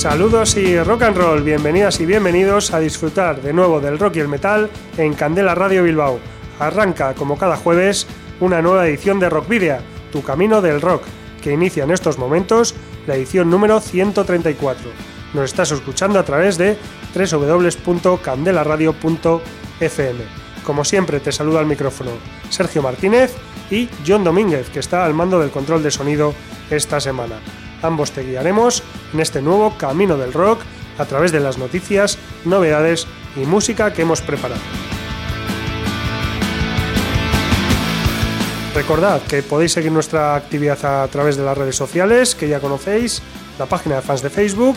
Saludos y rock and roll, bienvenidas y bienvenidos a disfrutar de nuevo del rock y el metal en Candela Radio Bilbao. Arranca, como cada jueves, una nueva edición de Rock Video, tu camino del rock, que inicia en estos momentos la edición número 134. Nos estás escuchando a través de www.candelaradio.fm. Como siempre, te saluda al micrófono Sergio Martínez y John Domínguez, que está al mando del control de sonido esta semana. Ambos te guiaremos en este nuevo camino del rock a través de las noticias, novedades y música que hemos preparado. Recordad que podéis seguir nuestra actividad a través de las redes sociales que ya conocéis, la página de fans de Facebook,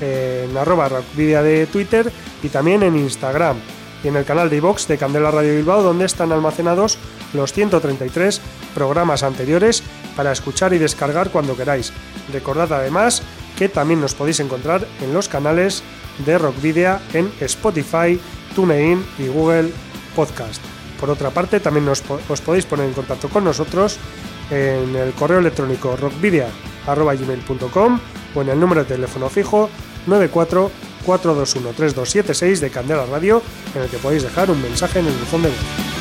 en arroba rockvidia de Twitter y también en Instagram y en el canal de iVox de Candela Radio Bilbao donde están almacenados los 133 programas anteriores para escuchar y descargar cuando queráis. Recordad además que también nos podéis encontrar en los canales de Rockvidia en Spotify, TuneIn y Google Podcast. Por otra parte, también os podéis poner en contacto con nosotros en el correo electrónico rockvidia.gmail.com o en el número de teléfono fijo 94 421 3276 de Candela Radio en el que podéis dejar un mensaje en el buzón de voz.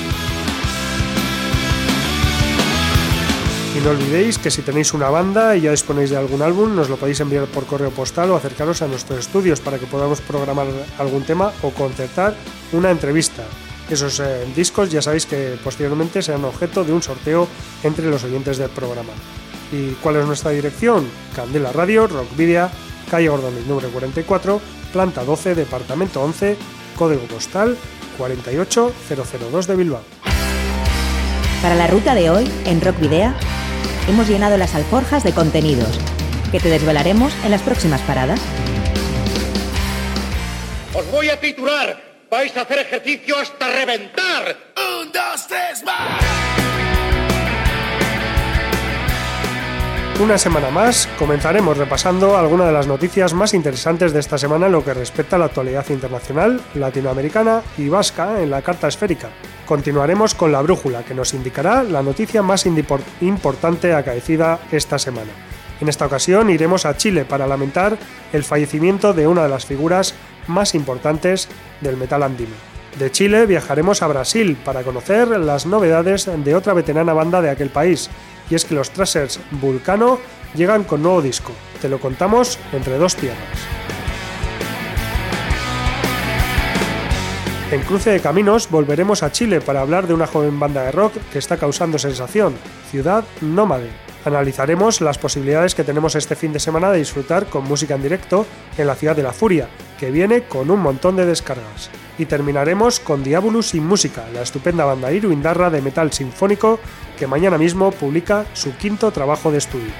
Y no olvidéis que si tenéis una banda y ya disponéis de algún álbum, nos lo podéis enviar por correo postal o acercaros a nuestros estudios para que podamos programar algún tema o concertar una entrevista. Esos eh, discos ya sabéis que posteriormente serán objeto de un sorteo entre los oyentes del programa. ¿Y cuál es nuestra dirección? Candela Radio, Rockvidia, calle Gordon, número 44, planta 12, departamento 11, código postal 48002 de Bilbao. Para la ruta de hoy, en Rock Video, hemos llenado las alforjas de contenidos que te desvelaremos en las próximas paradas. Os voy a titular. Vais a hacer ejercicio hasta reventar. Un, dos, tres, más. Una semana más comenzaremos repasando algunas de las noticias más interesantes de esta semana en lo que respecta a la actualidad internacional, latinoamericana y vasca en la carta esférica. Continuaremos con la brújula que nos indicará la noticia más importante acaecida esta semana. En esta ocasión iremos a Chile para lamentar el fallecimiento de una de las figuras más importantes del metal andino. De Chile viajaremos a Brasil para conocer las novedades de otra veterana banda de aquel país, y es que los Trashers Vulcano llegan con nuevo disco. Te lo contamos entre dos piernas. En Cruce de Caminos volveremos a Chile para hablar de una joven banda de rock que está causando sensación, Ciudad Nómade. Analizaremos las posibilidades que tenemos este fin de semana de disfrutar con música en directo en la Ciudad de la Furia, que viene con un montón de descargas. Y terminaremos con Diabolus sin música, la estupenda banda Indarra de metal sinfónico que mañana mismo publica su quinto trabajo de estudio.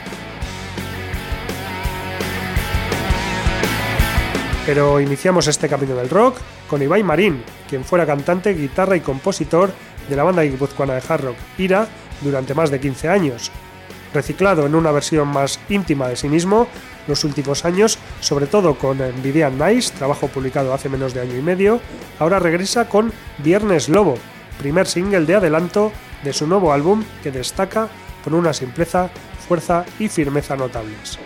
Pero iniciamos este camino del rock con Ibai Marín, quien fuera cantante, guitarra y compositor de la banda guipuzcoana de hard rock Ira durante más de 15 años. Reciclado en una versión más íntima de sí mismo, los últimos años, sobre todo con Nvidia Nice, trabajo publicado hace menos de año y medio, ahora regresa con Viernes Lobo, primer single de adelanto de su nuevo álbum que destaca por una simpleza, fuerza y firmeza notables.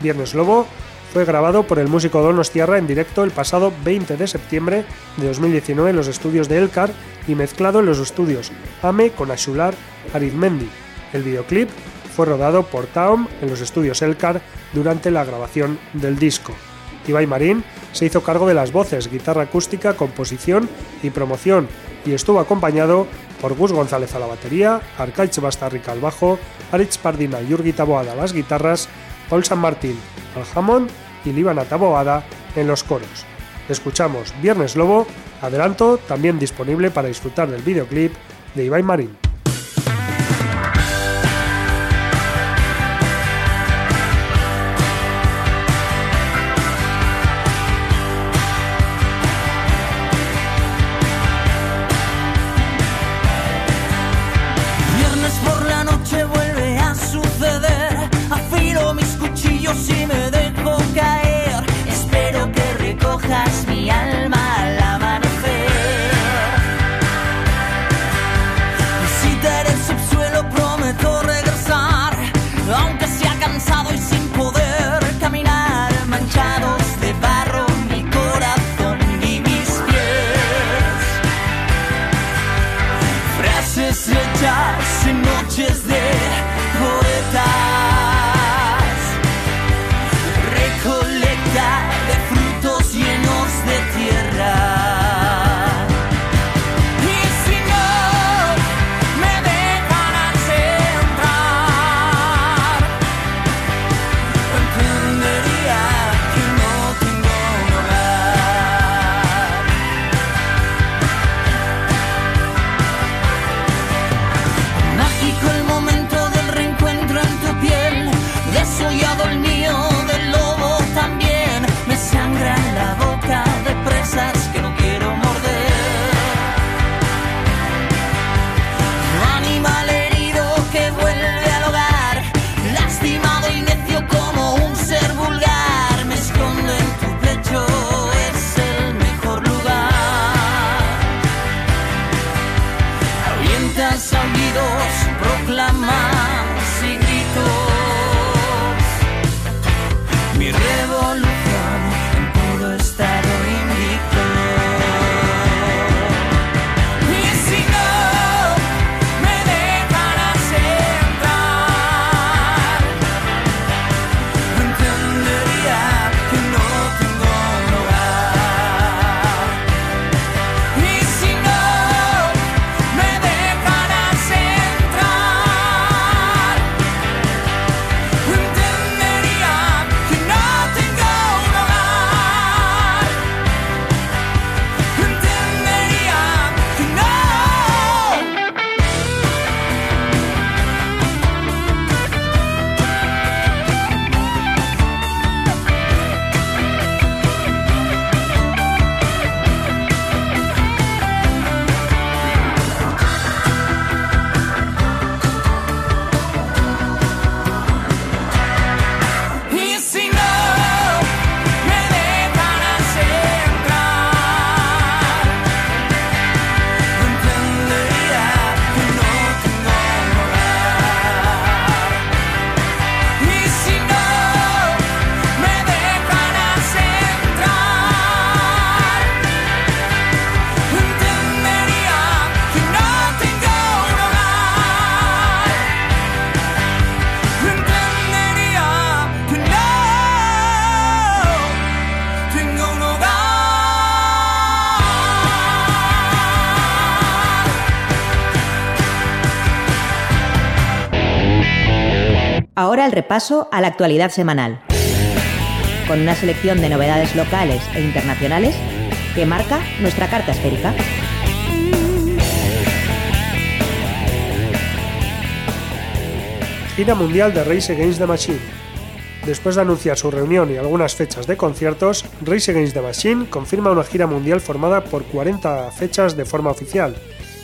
Viernes Lobo fue grabado por el músico Donostiarra en directo el pasado 20 de septiembre de 2019 en los estudios de Elcar y mezclado en los estudios Ame con Ashular Arizmendi. El videoclip fue rodado por Taom en los estudios Elcar durante la grabación del disco. Ibai Marín se hizo cargo de las voces, guitarra acústica, composición y promoción y estuvo acompañado por Gus González a la batería, Arcaich Bastarrica al bajo, Aritz Pardina y Urgi Taboada a las guitarras, Paul San Martín al jamón y Líbana Taboada en los coros. Escuchamos Viernes Lobo, adelanto también disponible para disfrutar del videoclip de Ibai Marín. El repaso a la actualidad semanal, con una selección de novedades locales e internacionales que marca nuestra carta esférica. Gira mundial de Race Against the Machine. Después de anunciar su reunión y algunas fechas de conciertos, Race Against the Machine confirma una gira mundial formada por 40 fechas de forma oficial.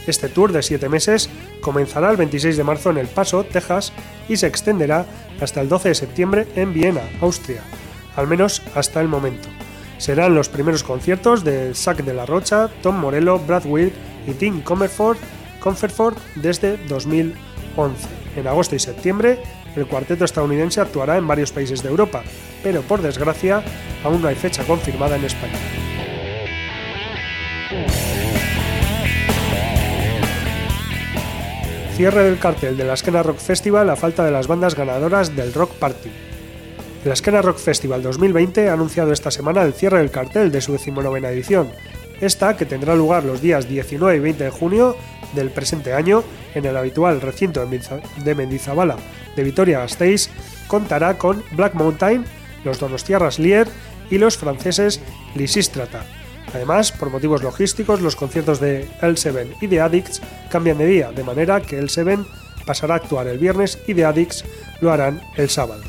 Este tour de 7 meses comenzará el 26 de marzo en El Paso, Texas, y se extenderá hasta el 12 de septiembre en Viena, Austria, al menos hasta el momento. Serán los primeros conciertos de Zack de la Rocha, Tom Morello, Brad Wilk y Tim Comerford, Comfortford desde 2011. En agosto y septiembre, el cuarteto estadounidense actuará en varios países de Europa, pero por desgracia aún no hay fecha confirmada en España. Cierre del cartel de la Esquena Rock Festival a falta de las bandas ganadoras del Rock Party. La Esquena Rock Festival 2020 ha anunciado esta semana el cierre del cartel de su decimonovena edición, esta que tendrá lugar los días 19 y 20 de junio del presente año en el habitual recinto de Mendizabala de Vitoria-Gasteiz, contará con Black Mountain, los Donostiarras Lier y los franceses Lisistrata. Además, por motivos logísticos, los conciertos de L7 y de Addicts cambian de día, de manera que L7 pasará a actuar el viernes y de Addicts lo harán el sábado.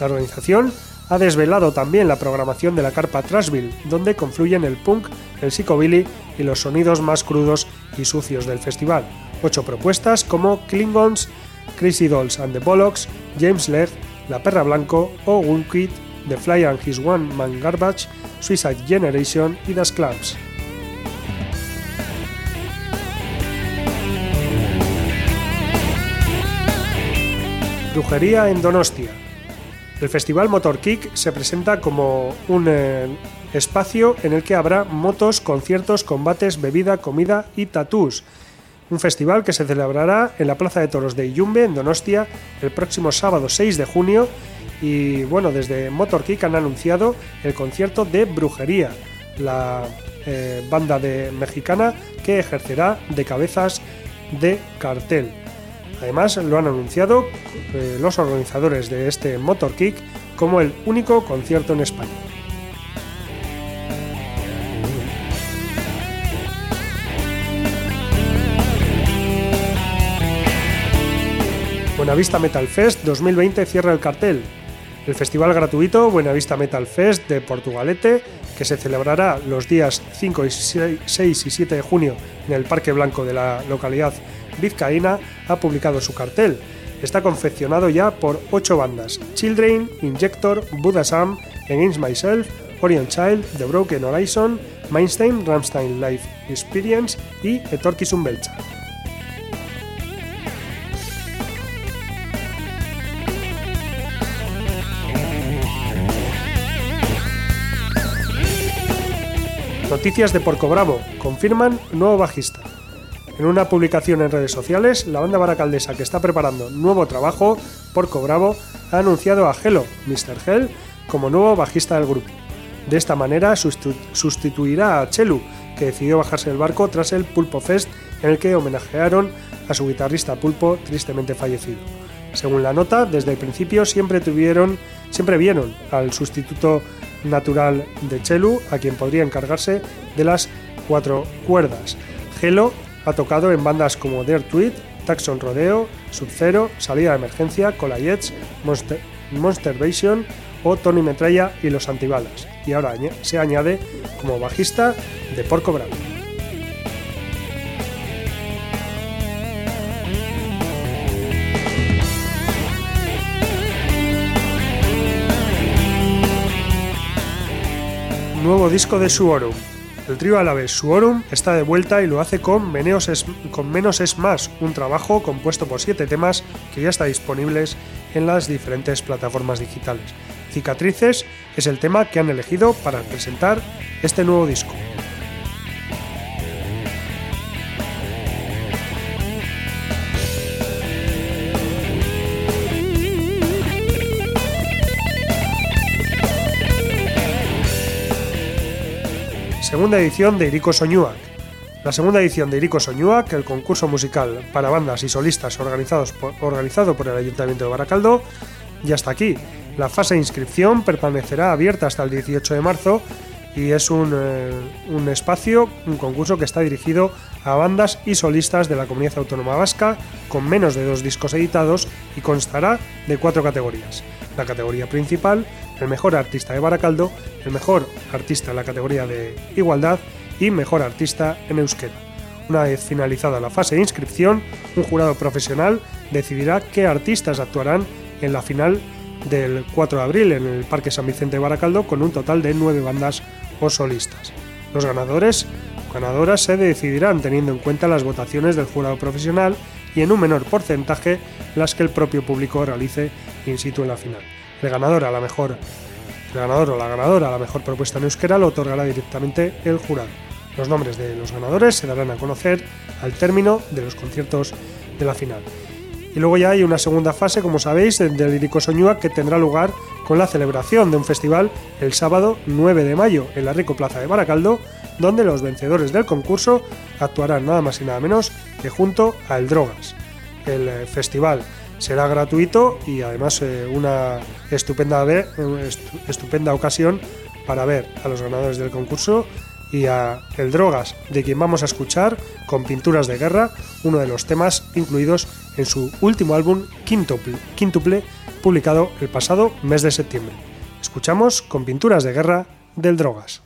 La organización ha desvelado también la programación de la carpa Trashville, donde confluyen el punk, el psychobilly y los sonidos más crudos y sucios del festival. Ocho propuestas como Klingons, Crazy Dolls and the Bollocks, James Leg, La Perra Blanco o Woolkid, The Fly and His One Man Garbage, Suicide Generation y Das Clubs. Brujería en Donostia. El Festival Motor Kick se presenta como un eh, espacio en el que habrá motos, conciertos, combates, bebida, comida y tatús. Un festival que se celebrará en la Plaza de Toros de Iyumbe, en Donostia, el próximo sábado 6 de junio. Y bueno, desde Motor Kick han anunciado el concierto de Brujería, la eh, banda de mexicana que ejercerá de cabezas de cartel. Además, lo han anunciado eh, los organizadores de este Motor Kick como el único concierto en España. Buenavista Metal Fest 2020 cierra el cartel. El festival gratuito Buenavista Metal Fest de Portugalete, que se celebrará los días 5, 6 y 7 de junio en el Parque Blanco de la localidad vizcaína ha publicado su cartel. Está confeccionado ya por ocho bandas: Children, Injector, Buddha Sam, Against Myself, Orion Child, The Broken Horizon, Mainstein, Ramstein Life Experience y Etorkizun Belcha. Noticias de Porco Bravo. Confirman nuevo bajista. En una publicación en redes sociales, la banda baracaldesa que está preparando nuevo trabajo, Porco Bravo, ha anunciado a Hello, Mr. Hell, como nuevo bajista del grupo. De esta manera sustituirá a Chelu, que decidió bajarse del barco tras el Pulpo Fest en el que homenajearon a su guitarrista Pulpo tristemente fallecido. Según la nota, desde el principio siempre tuvieron, siempre vieron al sustituto natural de Chelu, a quien podría encargarse de las cuatro cuerdas. Gelo ha tocado en bandas como Dirt Tweet, Taxon Rodeo, Sub-Zero, Salida de Emergencia, Colayets, Monster, Monster Vision o Tony Metralla y Los Antibalas. Y ahora se añade como bajista de Porco Bravo. Nuevo disco de Suorum. El trío vez Suorum está de vuelta y lo hace con, con Menos es Más, un trabajo compuesto por siete temas que ya está disponibles en las diferentes plataformas digitales. Cicatrices es el tema que han elegido para presentar este nuevo disco. Segunda edición de Iriko Soñuak. La segunda edición de Iriko Soñuak, el concurso musical para bandas y solistas organizado por el Ayuntamiento de Baracaldo, ya está aquí. La fase de inscripción permanecerá abierta hasta el 18 de marzo y es eh, un, espacio, un concurso que está dirigido a bandas y solistas de la comunidad autónoma vasca con menos de dos discos editados y constará de cuatro categorías. La categoría principal, el mejor artista de Baracaldo, el mejor artista en la categoría de igualdad y mejor artista en euskera. Una vez finalizada la fase de inscripción, un jurado profesional decidirá qué artistas actuarán en la final del 4 de abril en el Parque San Vicente de Baracaldo con un total de nueve bandas o solistas. Los ganadores ganadoras se decidirán teniendo en cuenta las votaciones del jurado profesional y en un menor porcentaje las que el propio público realice in situ en la final. El ganador a la mejor el ganador o la ganadora a la mejor propuesta en euskera lo otorgará directamente el jurado. Los nombres de los ganadores se darán a conocer al término de los conciertos de la final. Y luego ya hay una segunda fase, como sabéis, del Lírico Soñúa que tendrá lugar con la celebración de un festival el sábado 9 de mayo en la Rico Plaza de Baracaldo, donde los vencedores del concurso actuarán nada más y nada menos que junto a El Drogas. El eh, festival será gratuito y además eh, una estupenda, estupenda ocasión para ver a los ganadores del concurso y a El Drogas, de quien vamos a escuchar con Pinturas de Guerra, uno de los temas incluidos en su último álbum Quintuple, Quintuple publicado el pasado mes de septiembre. Escuchamos con Pinturas de Guerra del Drogas.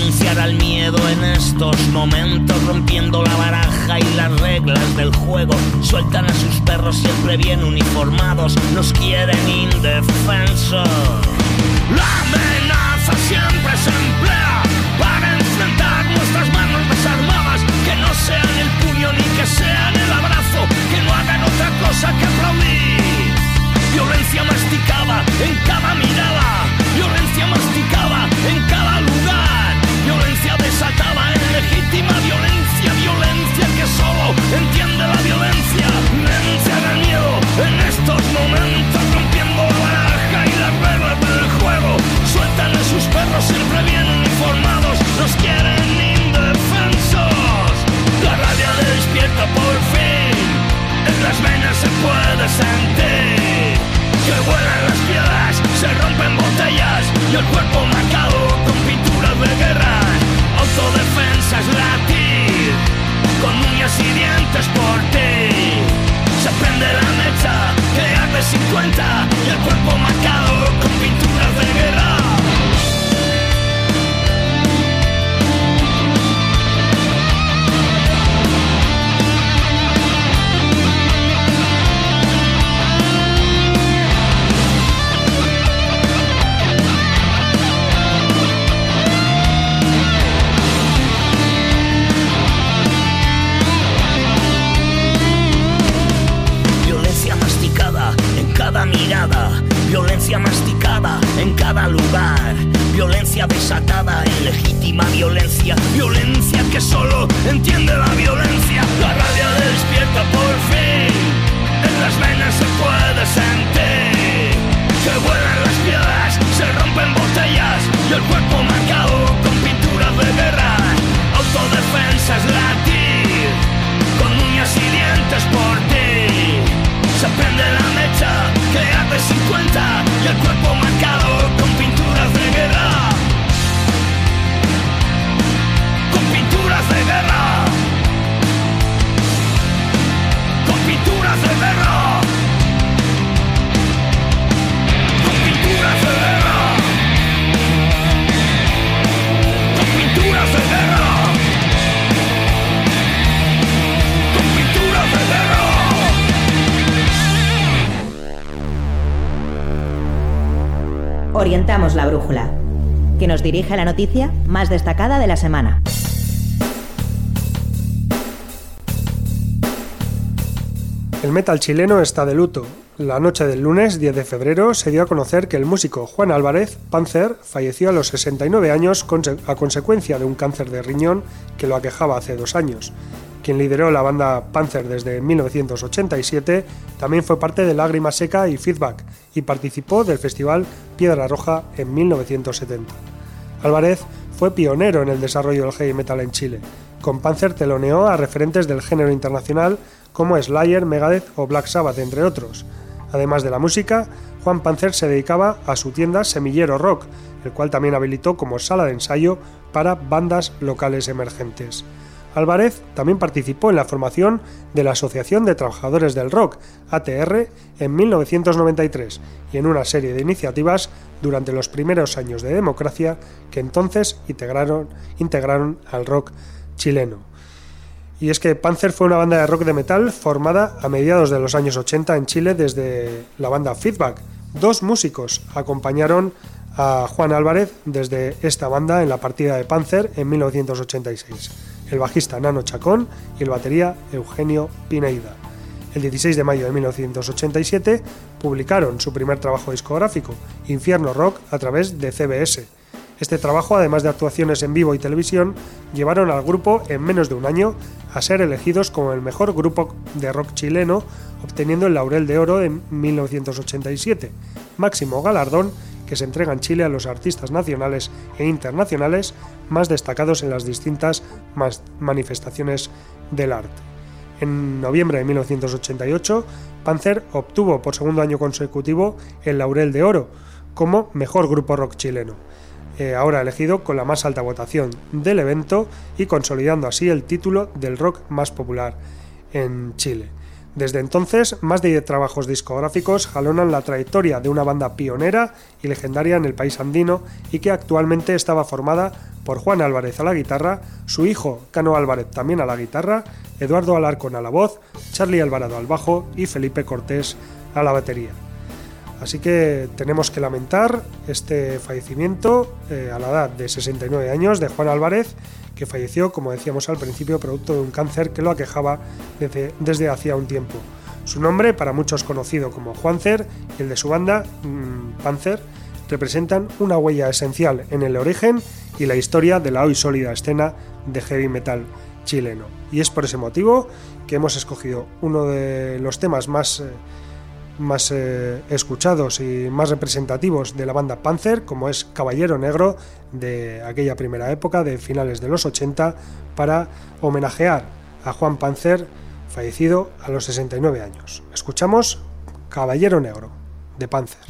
Renunciar al miedo en estos momentos, rompiendo la baraja y las reglas del juego. Sueltan a sus perros siempre bien uniformados, nos quieren indefensos. La amenaza siempre se emplea para enfrentar nuestras manos desarmadas, que no sean el puño ni que sean el abrazo, que no hagan otra cosa que aplaudir. Violencia masticada en cada mirada, violencia masticada en cada lugar, desatada en legítima violencia La brújula, que nos dirige la noticia más destacada de la semana. El metal chileno está de luto. La noche del lunes 10 de febrero se dio a conocer que el músico Juan Álvarez, Panzer, falleció a los 69 años a consecuencia de un cáncer de riñón que lo aquejaba hace dos años. Quien lideró la banda Panzer desde 1987 también fue parte de Lágrima Seca y Feedback y participó del festival Piedra Roja en 1970. Álvarez fue pionero en el desarrollo del heavy metal en Chile. Con Panzer teloneó a referentes del género internacional como Slayer, Megadeth o Black Sabbath, entre otros. Además de la música, Juan Panzer se dedicaba a su tienda Semillero Rock, el cual también habilitó como sala de ensayo para bandas locales emergentes. Álvarez también participó en la formación de la Asociación de Trabajadores del Rock, ATR, en 1993 y en una serie de iniciativas durante los primeros años de democracia que entonces integraron, integraron al rock chileno. Y es que Panzer fue una banda de rock de metal formada a mediados de los años 80 en Chile desde la banda Feedback. Dos músicos acompañaron a Juan Álvarez desde esta banda en la partida de Panzer en 1986. El bajista Nano Chacón y el batería Eugenio Pineida. El 16 de mayo de 1987 publicaron su primer trabajo discográfico, Infierno Rock, a través de CBS. Este trabajo, además de actuaciones en vivo y televisión, llevaron al grupo en menos de un año a ser elegidos como el mejor grupo de rock chileno, obteniendo el Laurel de Oro en 1987, máximo galardón que se entrega en Chile a los artistas nacionales e internacionales más destacados en las distintas manifestaciones del arte. En noviembre de 1988, Panzer obtuvo por segundo año consecutivo el Laurel de Oro como mejor grupo rock chileno, eh, ahora elegido con la más alta votación del evento y consolidando así el título del rock más popular en Chile. Desde entonces, más de 10 trabajos discográficos jalonan la trayectoria de una banda pionera y legendaria en el país andino y que actualmente estaba formada por Juan Álvarez a la guitarra, su hijo Cano Álvarez también a la guitarra, Eduardo Alarcón a la voz, Charlie Alvarado al bajo y Felipe Cortés a la batería. Así que tenemos que lamentar este fallecimiento eh, a la edad de 69 años de Juan Álvarez, que falleció, como decíamos al principio, producto de un cáncer que lo aquejaba desde, desde hacía un tiempo. Su nombre, para muchos conocido como Juancer, y el de su banda, mm, Panzer, representan una huella esencial en el origen y la historia de la hoy sólida escena de heavy metal chileno. Y es por ese motivo que hemos escogido uno de los temas más... Eh, más eh, escuchados y más representativos de la banda Panzer, como es Caballero Negro de aquella primera época, de finales de los 80, para homenajear a Juan Panzer, fallecido a los 69 años. Escuchamos Caballero Negro de Panzer.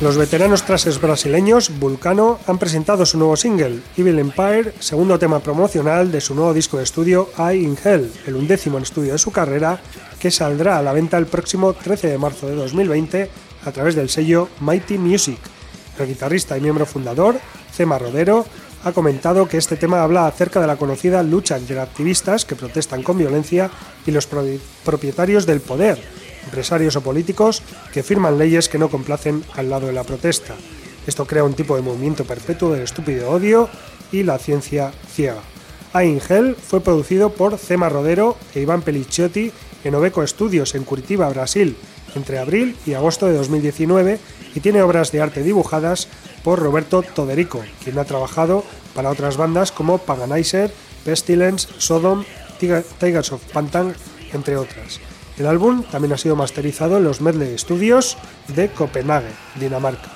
Los veteranos trases brasileños Vulcano han presentado su nuevo single, Evil Empire, segundo tema promocional de su nuevo disco de estudio I in Hell, el undécimo en estudio de su carrera, que saldrá a la venta el próximo 13 de marzo de 2020 a través del sello Mighty Music. El guitarrista y miembro fundador, Cema Rodero, ha comentado que este tema habla acerca de la conocida lucha entre activistas que protestan con violencia y los propietarios del poder, empresarios o políticos que firman leyes que no complacen al lado de la protesta. Esto crea un tipo de movimiento perpetuo del estúpido odio y la ciencia ciega. Hell fue producido por Cema Rodero e Iván Pelicciotti en Obeco Studios en Curitiba, Brasil, entre abril y agosto de 2019 y tiene obras de arte dibujadas por Roberto Toderico, quien ha trabajado para otras bandas como Paganizer, Pestilence, Sodom, Tigers of Pantan, entre otras. El álbum también ha sido masterizado en los Medley Studios de Copenhague, Dinamarca.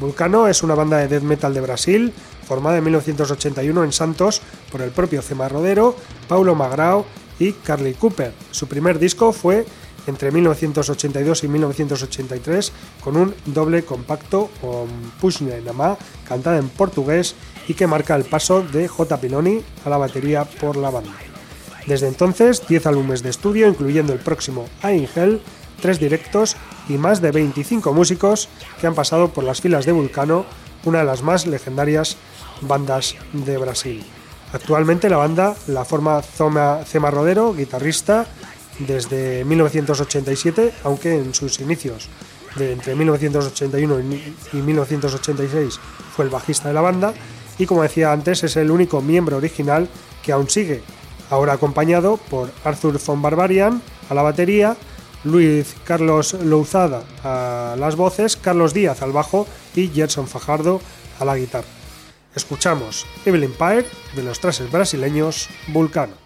Vulcano es una banda de death metal de Brasil, formada en 1981 en Santos por el propio Cema Rodero, Paulo Magrao y Carly Cooper. Su primer disco fue entre 1982 y 1983 con un doble compacto con Pushne Namá, cantada en portugués y que marca el paso de J. Piloni a la batería por la banda. Desde entonces, 10 álbumes de estudio, incluyendo el próximo Hell, 3 directos y más de 25 músicos que han pasado por las filas de Vulcano, una de las más legendarias bandas de Brasil. Actualmente la banda la forma Zoma Cema Rodero, guitarrista, desde 1987, aunque en sus inicios, de entre 1981 y 1986, fue el bajista de la banda, y como decía antes, es el único miembro original que aún sigue ahora acompañado por Arthur von Barbarian a la batería, Luis Carlos Louzada a las voces, Carlos Díaz al bajo y Gerson Fajardo a la guitarra. Escuchamos Evil Empire de los trases brasileños Vulcano.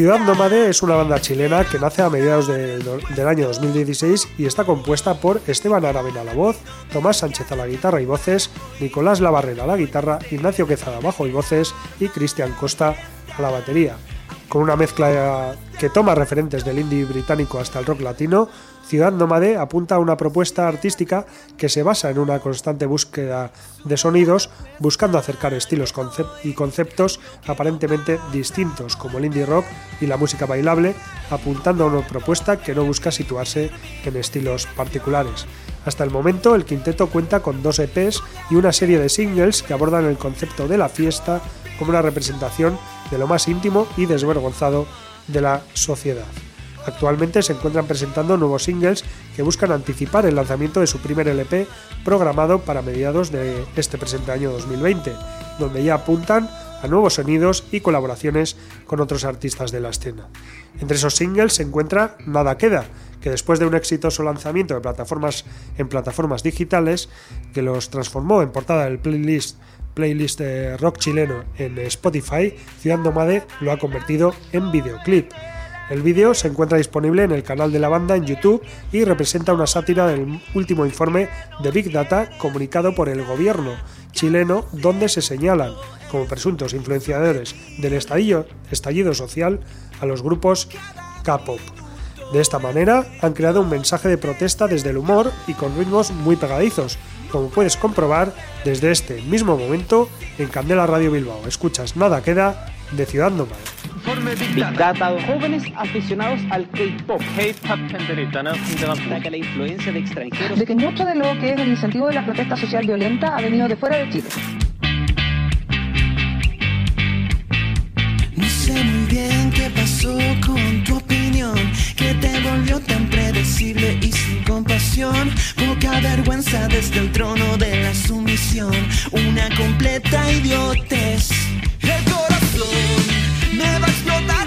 Ciudad Nómade es una banda chilena que nace a mediados del año 2016 y está compuesta por Esteban Aravena a la voz, Tomás Sánchez a la guitarra y voces, Nicolás Labarrera a la guitarra, Ignacio Quezada bajo y voces y Cristian Costa a la batería. Con una mezcla que toma referentes del indie británico hasta el rock latino, Ciudad Nómade apunta a una propuesta artística que se basa en una constante búsqueda de sonidos, buscando acercar estilos y conceptos aparentemente distintos como el indie rock y la música bailable, apuntando a una propuesta que no busca situarse en estilos particulares. Hasta el momento, el quinteto cuenta con dos EPs y una serie de singles que abordan el concepto de la fiesta como una representación de lo más íntimo y desvergonzado de la sociedad. Actualmente se encuentran presentando nuevos singles que buscan anticipar el lanzamiento de su primer LP programado para mediados de este presente año 2020, donde ya apuntan a nuevos sonidos y colaboraciones con otros artistas de la escena. Entre esos singles se encuentra Nada Queda, que después de un exitoso lanzamiento en plataformas digitales, que los transformó en portada del playlist playlist de rock chileno en Spotify, Ciudad Nomade lo ha convertido en videoclip. El vídeo se encuentra disponible en el canal de la banda en YouTube y representa una sátira del último informe de Big Data comunicado por el gobierno chileno donde se señalan como presuntos influenciadores del estallido, social a los grupos K-pop. De esta manera han creado un mensaje de protesta desde el humor y con ritmos muy pegadizos, como puedes comprobar desde este mismo momento en Candela Radio Bilbao. Escuchas Nada Queda de Ciudad. Big Data. Jóvenes aficionados al K-pop. K-pop la influencia de extranjeros. De que mucho de lo que es el incentivo de la protesta social violenta ha venido de fuera de Chile. No sé muy bien qué pasó con tu opinión, que te volvió tan predecible y sin compasión. Poca vergüenza desde el trono de la sumisión, una completa idiotez. El corazón me va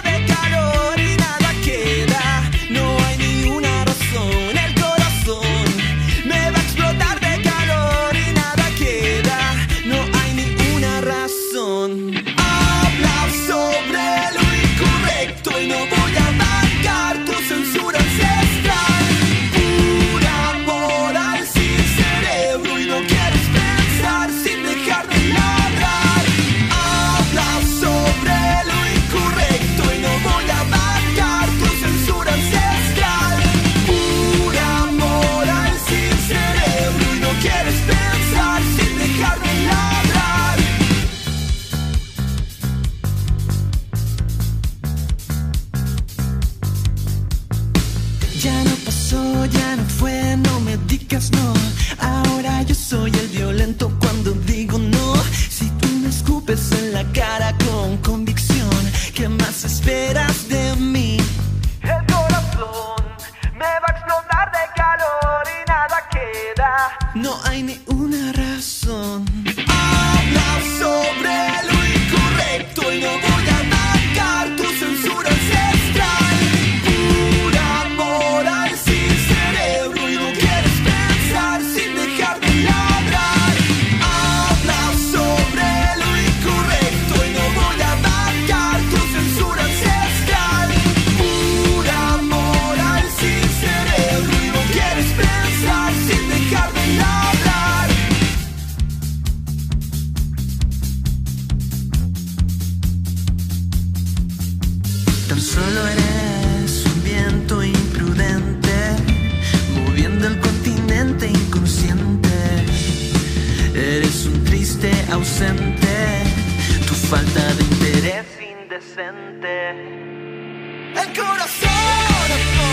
indecente. El corazón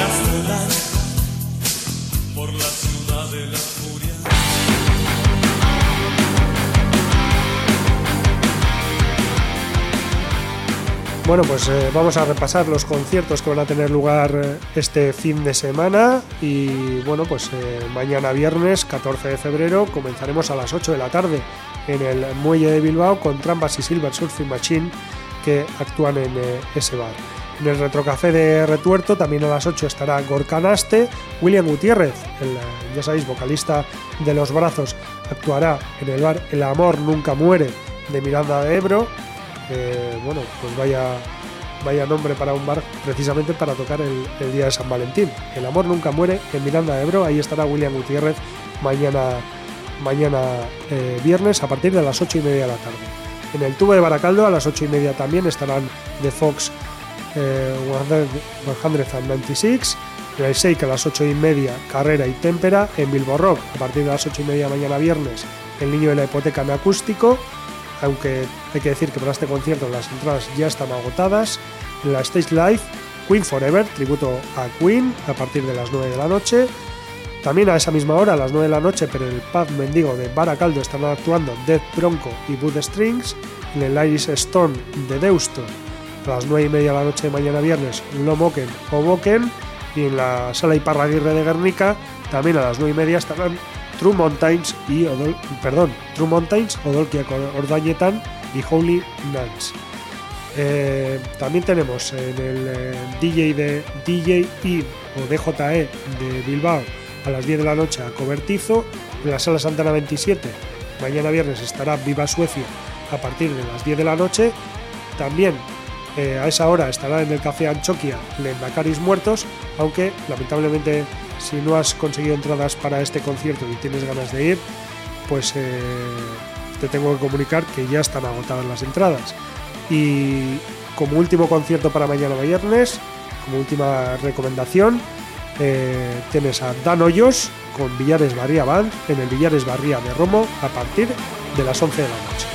Bueno, pues eh, vamos a repasar los conciertos que van a tener lugar eh, este fin de semana y bueno, pues eh, mañana viernes 14 de febrero comenzaremos a las 8 de la tarde en el Muelle de Bilbao con Trampas y Silver Surfing Machine que actúan en ese bar. En el Retrocafé de Retuerto también a las 8 estará Gorkanaste, William Gutiérrez, el, ya sabéis, vocalista de Los Brazos, actuará en el bar El Amor Nunca Muere de Miranda de Ebro bueno, pues vaya, vaya nombre para un bar precisamente para tocar el, día de San Valentín. El amor nunca muere en Miranda de Ebro, ahí estará William Gutiérrez mañana, mañana eh, viernes a partir de las 8 y media de la tarde. En el tubo de Baracaldo a las 8 y media también estarán The Fox 196, eh, en el Shake a las 8 y media Carrera y Témpera, en Bilbo Rock a partir de las 8 y media mañana viernes El Niño de la Hipoteca en acústico, aunque hay que decir que para este concierto las entradas ya están agotadas. En la Stage Live, Queen Forever, tributo a Queen, a partir de las 9 de la noche. También a esa misma hora, a las 9 de la noche, pero en el pub mendigo de Baracaldo están actuando Death Bronco y Bud Strings. En el Iris Stone de Deusto, a las 9 y media de la noche de mañana viernes, Lo Moken o Boken. Y en la Sala Iparraguirre de Guernica, también a las 9 y media estarán True Mountains y perdón, True Mountains, Odolkia Ordañetan y Holy Nuns. Eh, también tenemos en el eh, DJ de DJ e o DJE de Bilbao a las 10 de la noche a Cobertizo, en la Sala Santana 27. Mañana viernes estará Viva Suecia a partir de las 10 de la noche. También eh, a esa hora estará en el Café Anchoquia Lendacaris Muertos, aunque lamentablemente si no has conseguido entradas para este concierto y tienes ganas de ir, pues eh, te tengo que comunicar que ya están agotadas las entradas. Y como último concierto para mañana viernes, como última recomendación, eh, tienes a Dan Hoyos con Villares Barría Band en el Villares Barría de Romo a partir de las 11 de la noche.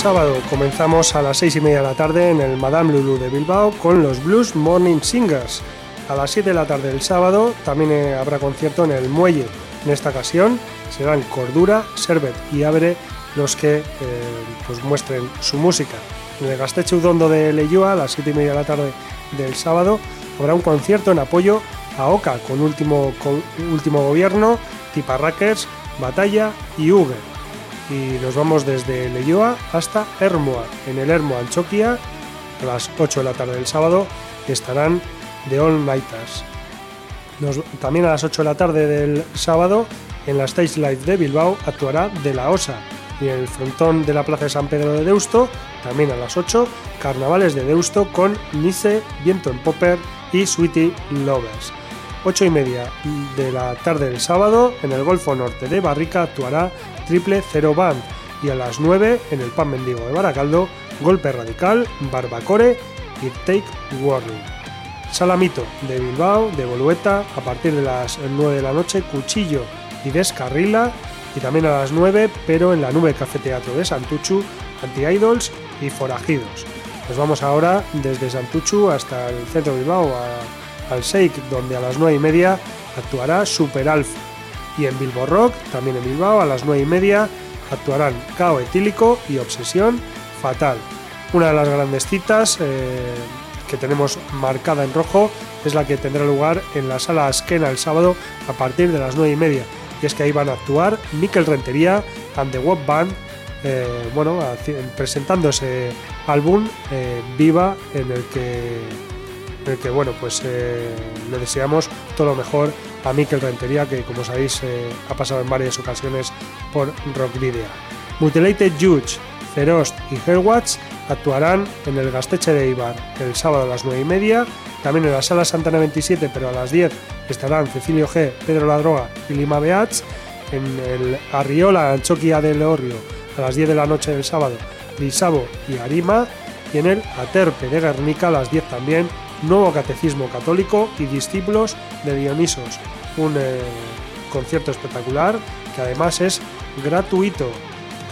Sábado comenzamos a las 6 y media de la tarde en el Madame Lulu de Bilbao con los Blues Morning Singers. A las 7 de la tarde del sábado también eh, habrá concierto en el Muelle. En esta ocasión serán Cordura, Servet y Abre los que eh, pues muestren su música. En el Gasteche Udondo de Leyua a las 7 y media de la tarde del sábado habrá un concierto en apoyo a Oca con último, con último gobierno, Tiparrackers, Batalla y Uger y nos vamos desde Leyoa hasta Hermoa. En el Hermoa Anchoquia, a las 8 de la tarde del sábado, estarán The All Nighters. también a las 8 de la tarde del sábado, en la Stage Live de Bilbao, actuará De La Osa. Y en el frontón de la Plaza de San Pedro de Deusto, también a las 8, Carnavales de Deusto con Nice, Viento en Popper y Sweetie Lovers. 8 y media de la tarde del sábado, en el Golfo Norte de Barrica actuará Triple Zero Band y a las 9 en el Pan Mendigo de Baracaldo, Golpe Radical, Barbacore y Take Warning. Salamito de Bilbao, de Bolueta, a partir de las 9 de la noche, Cuchillo y Descarrila, y también a las 9, pero en la Nube Café Teatro de Santuchu, Anti-Idols y Forajidos. Nos vamos ahora desde Santuchu hasta el centro de Bilbao, al Shake, donde a las 9 y media actuará Super Alpha y en Bilbo Rock, también en Bilbao, a las 9 y media, actuarán Cao Etílico y Obsesión Fatal. Una de las grandes citas eh, que tenemos marcada en rojo es la que tendrá lugar en la sala Askena el sábado a partir de las 9 y media. Y es que ahí van a actuar Mikel Rentería and the Web Band, eh, bueno, presentando ese álbum eh, Viva en el que, en el que bueno, pues le deseamos todo lo mejor a Mikel Rentería, que como sabéis eh, ha pasado en varias ocasiones por Rock Video. Mutilated Judge, Ferost y Hellwatch actuarán en el Gasteche de Ibar el sábado a las 9 y media, también en la Sala Santana 27, pero a las 10 estarán Cecilio G, Pedro La Droga y Lima Beats. En el Arriola Anchoquia del Orrio a las 10 de la noche del sábado, Lisabo y Arima. Y en el Aterpe de Guernica a las 10 también, Nuevo Catecismo Católico y Discípulos de Dionisos. Un eh, concierto espectacular que además es gratuito.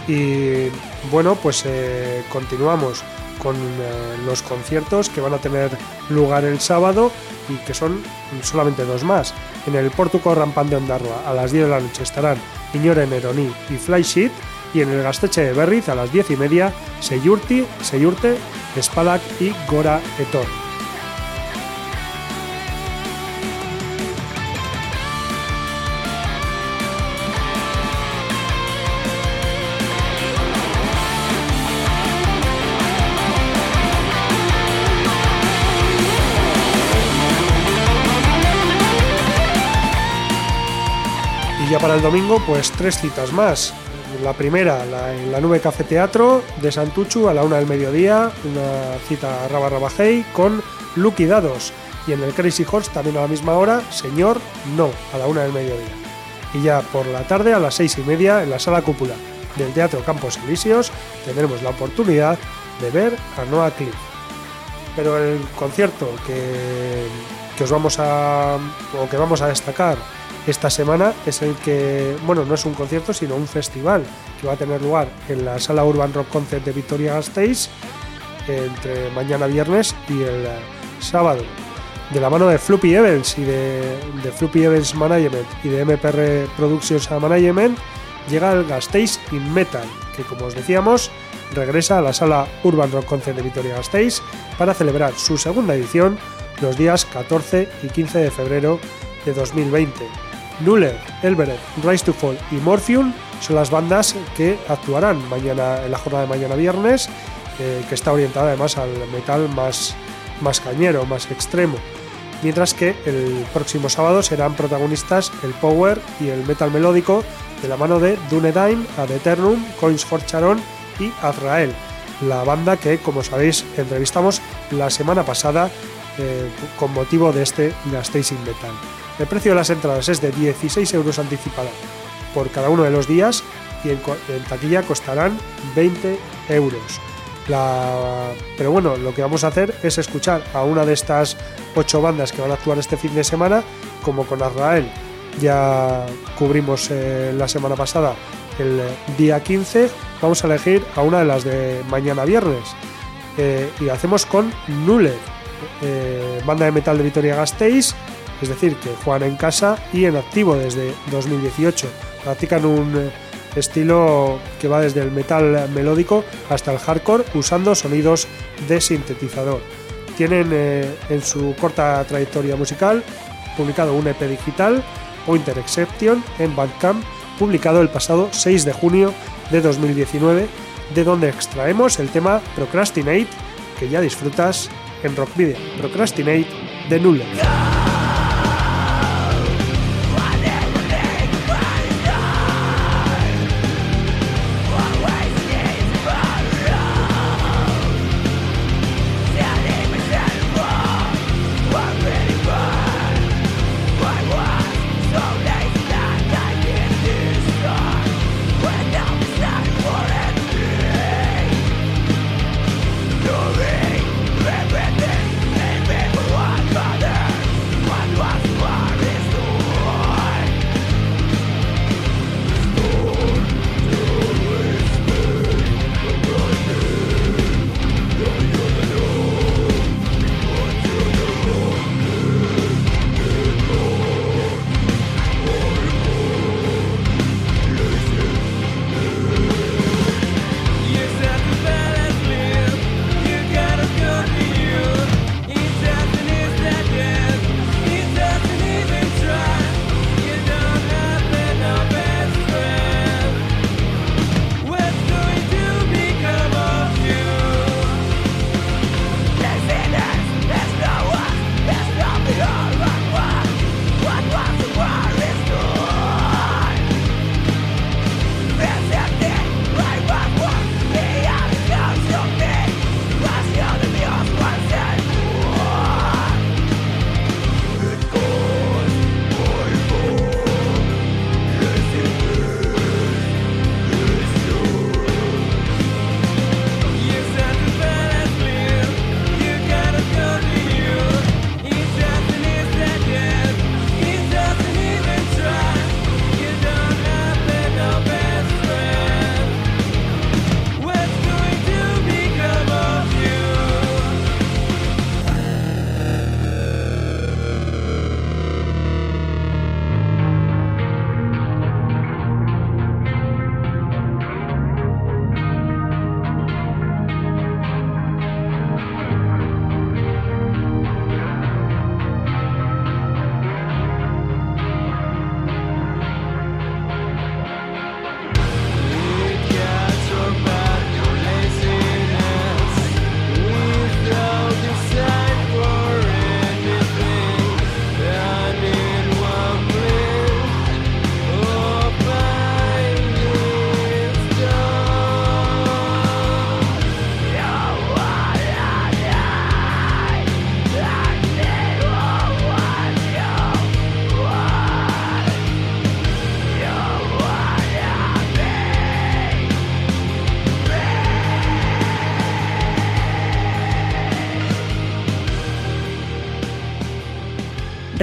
Y bueno, pues eh, continuamos con eh, los conciertos que van a tener lugar el sábado y que son solamente dos más. En el Portuco Rampan de Ondarroa a las 10 de la noche estarán Iñore Neroni y Flysheet y en el Gasteche de Berriz a las 10 y media Seyurti, Seyurte, Spalak y Gora Etor. El domingo, pues tres citas más. La primera, la, en la Nube Café Teatro de Santuchu a la una del mediodía, una cita Raba Rabajei con Lucky Dados. Y en el Crazy Horse también a la misma hora, Señor No, a la una del mediodía. Y ya por la tarde a las seis y media en la sala cúpula del Teatro Campos Elíseos tendremos la oportunidad de ver a Noah Cliff. Pero el concierto que, que os vamos a o que vamos a destacar esta semana es el que, bueno, no es un concierto, sino un festival que va a tener lugar en la sala Urban Rock Concert de Victoria Gasteiz entre mañana viernes y el sábado. De la mano de Floppy Evans y de, de Floppy Evans Management y de MPR Productions Management llega el Gasteiz in Metal, que como os decíamos, regresa a la sala Urban Rock Concert de Victoria Gasteiz para celebrar su segunda edición los días 14 y 15 de febrero de 2020. Nuller, Elberet, Rise to Fall y Morphium son las bandas que actuarán mañana en la jornada de mañana viernes, eh, que está orientada además al metal más, más cañero, más extremo. Mientras que el próximo sábado serán protagonistas el power y el metal melódico de la mano de Dunedain, Ad Eternum, Coins for Charon y Azrael, la banda que, como sabéis, entrevistamos la semana pasada eh, con motivo de este Gastacing Metal. El precio de las entradas es de 16 euros anticipada por cada uno de los días y en, taquilla costarán 20 euros. Pero bueno, lo que vamos a hacer es escuchar a una de estas ocho bandas que van a actuar este fin de semana, como con Azrael. Ya cubrimos eh, la semana pasada el día 15, vamos a elegir a una de las de mañana viernes. Eh, y hacemos con Nuller, eh, banda de metal de Vitoria Gasteiz, es decir, que juegan en casa y en activo desde 2018. Practican un eh, estilo que va desde el metal melódico hasta el hardcore usando sonidos de sintetizador. Tienen eh, en su corta trayectoria musical publicado un EP digital, Pointer Exception, en Bandcamp, publicado el pasado 6 de junio de 2019, de donde extraemos el tema Procrastinate, que ya disfrutas en Rock Video. Procrastinate de Nuller.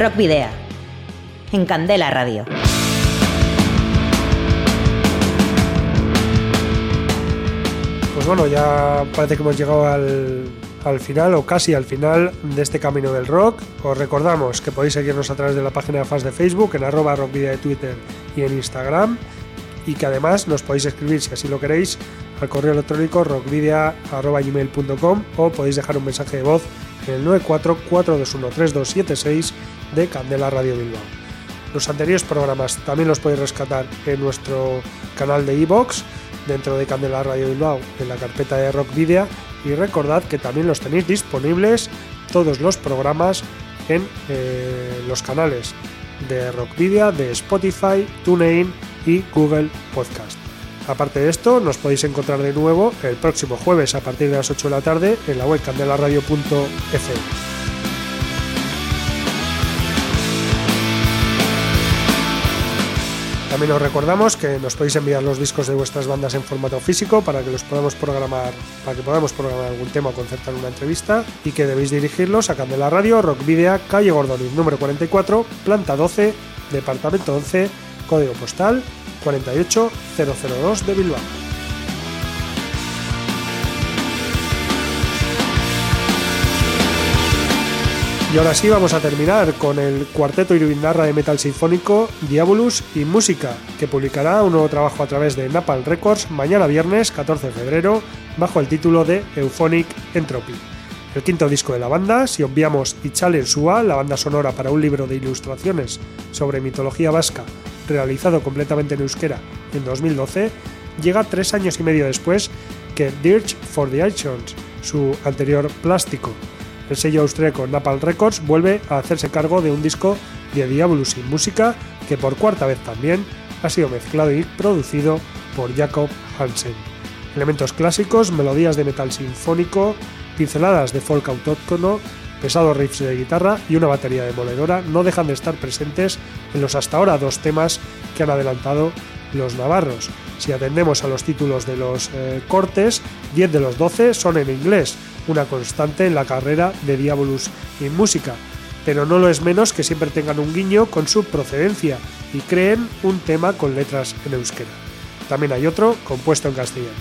Rock Video. En Candela Radio. Pues bueno, ya parece que hemos llegado al, al final o casi al final de este camino del rock. Os recordamos que podéis seguirnos a través de la página de fans de Facebook, en arroba rockvidia de Twitter y en Instagram. Y que además nos podéis escribir, si así lo queréis, al correo electrónico rockvidia.gmail.com o podéis dejar un mensaje de voz en el 944213276 de Candela Radio Bilbao. Los anteriores programas también los podéis rescatar en nuestro canal de iVoox dentro de Candela Radio Bilbao en la carpeta de Rock Video y recordad que también los tenéis disponibles todos los programas en eh, los canales de Rock Video, de Spotify, TuneIn y Google Podcast. Aparte de esto, nos podéis encontrar de nuevo el próximo jueves a partir de las 8 de la tarde en la web candelaradio.fm. También os recordamos que nos podéis enviar los discos de vuestras bandas en formato físico para que los podamos programar, para que podamos programar algún tema o concertar una entrevista y que debéis dirigirlos a Candela Radio, Rock Video, calle Gordoniz, número 44, planta 12, departamento 11, código postal 48002 de Bilbao. Y ahora sí vamos a terminar con el cuarteto Irvindarra de metal sinfónico Diabolus y Música, que publicará un nuevo trabajo a través de Napal Records mañana viernes 14 de febrero bajo el título de Euphonic Entropy. El quinto disco de la banda, si obviamos Ichalen Sua, la banda sonora para un libro de ilustraciones sobre mitología vasca realizado completamente en euskera en 2012, llega tres años y medio después que Dirge for the Actions, su anterior plástico, el sello austríaco Napalm Records vuelve a hacerse cargo de un disco de Diabolus sin música que por cuarta vez también ha sido mezclado y producido por Jacob Hansen. Elementos clásicos, melodías de metal sinfónico, pinceladas de folk autóctono, pesados riffs de guitarra y una batería demoledora no dejan de estar presentes en los hasta ahora dos temas que han adelantado los navarros. Si atendemos a los títulos de los eh, cortes, 10 de los 12 son en inglés, una constante en la carrera de Diabolus y música, pero no lo es menos que siempre tengan un guiño con su procedencia y creen un tema con letras en euskera. También hay otro compuesto en castellano.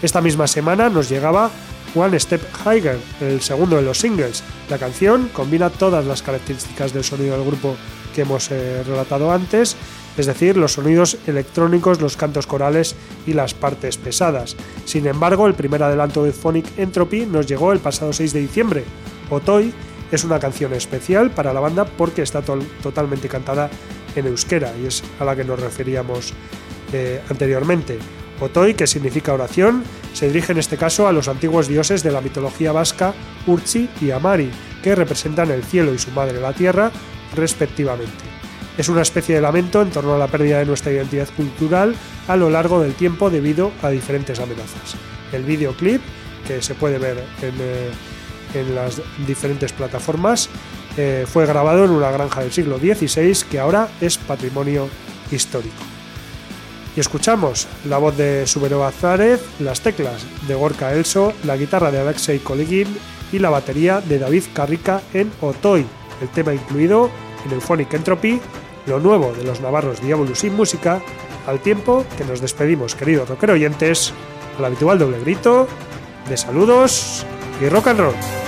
Esta misma semana nos llegaba One Step Higher, el segundo de los singles. La canción combina todas las características del sonido del grupo que hemos eh, relatado antes es decir, los sonidos electrónicos, los cantos corales y las partes pesadas. Sin embargo, el primer adelanto de Phonic Entropy nos llegó el pasado 6 de diciembre. Otoy es una canción especial para la banda porque está totalmente cantada en euskera y es a la que nos referíamos eh, anteriormente. Otoy, que significa oración, se dirige en este caso a los antiguos dioses de la mitología vasca Urchi y Amari, que representan el cielo y su madre la tierra, respectivamente. Es una especie de lamento en torno a la pérdida de nuestra identidad cultural a lo largo del tiempo debido a diferentes amenazas. El videoclip, que se puede ver en, eh, las diferentes plataformas, eh, fue grabado en una granja del siglo XVI que ahora es patrimonio histórico. Y escuchamos la voz de Subero Azárez, las teclas de Gorka Elso, la guitarra de Alexei Kolegin y la batería de David Carrica en Otoy, el tema incluido en Euphonic Entropy lo nuevo de los navarros Diabolus sin música, al tiempo que nos despedimos, queridos rocker oyentes, al habitual doble grito de saludos y rock and roll.